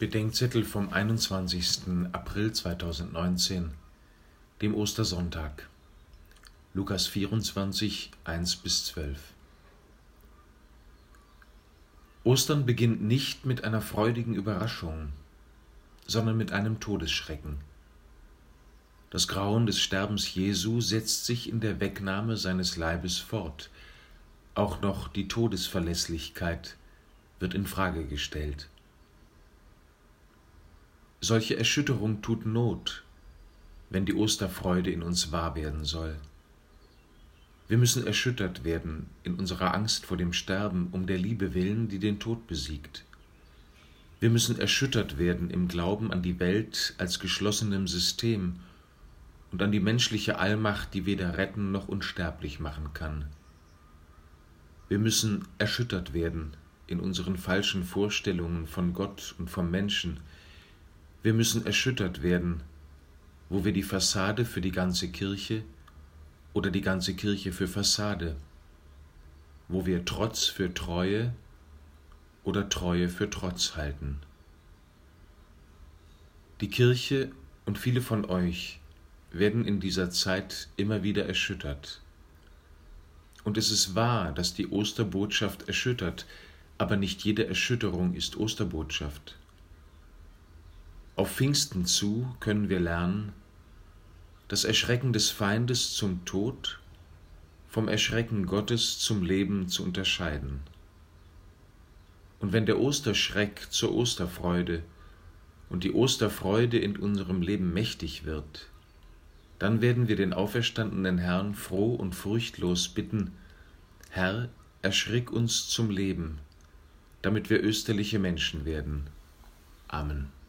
Bedenkzettel vom 21. April 2019, dem Ostersonntag. Lukas 24, 1 bis 12. Ostern beginnt nicht mit einer freudigen Überraschung, sondern mit einem Todesschrecken. Das Grauen des Sterbens Jesu setzt sich in der Wegnahme seines Leibes fort. Auch noch die Todesverlässlichkeit wird in Frage gestellt. Solche Erschütterung tut Not, wenn die Osterfreude in uns wahr werden soll. Wir müssen erschüttert werden in unserer Angst vor dem Sterben um der Liebe willen, die den Tod besiegt. Wir müssen erschüttert werden im Glauben an die Welt als geschlossenem System und an die menschliche Allmacht, die weder retten noch unsterblich machen kann. Wir müssen erschüttert werden in unseren falschen Vorstellungen von Gott und vom Menschen, wir müssen erschüttert werden, wo wir die Fassade für die ganze Kirche oder die ganze Kirche für Fassade, wo wir Trotz für Treue oder Treue für Trotz halten. Die Kirche und viele von euch werden in dieser Zeit immer wieder erschüttert. Und es ist wahr, dass die Osterbotschaft erschüttert, aber nicht jede Erschütterung ist Osterbotschaft. Auf Pfingsten zu können wir lernen, das Erschrecken des Feindes zum Tod vom Erschrecken Gottes zum Leben zu unterscheiden. Und wenn der Osterschreck zur Osterfreude und die Osterfreude in unserem Leben mächtig wird, dann werden wir den auferstandenen Herrn froh und furchtlos bitten, Herr, erschrick uns zum Leben, damit wir österliche Menschen werden. Amen.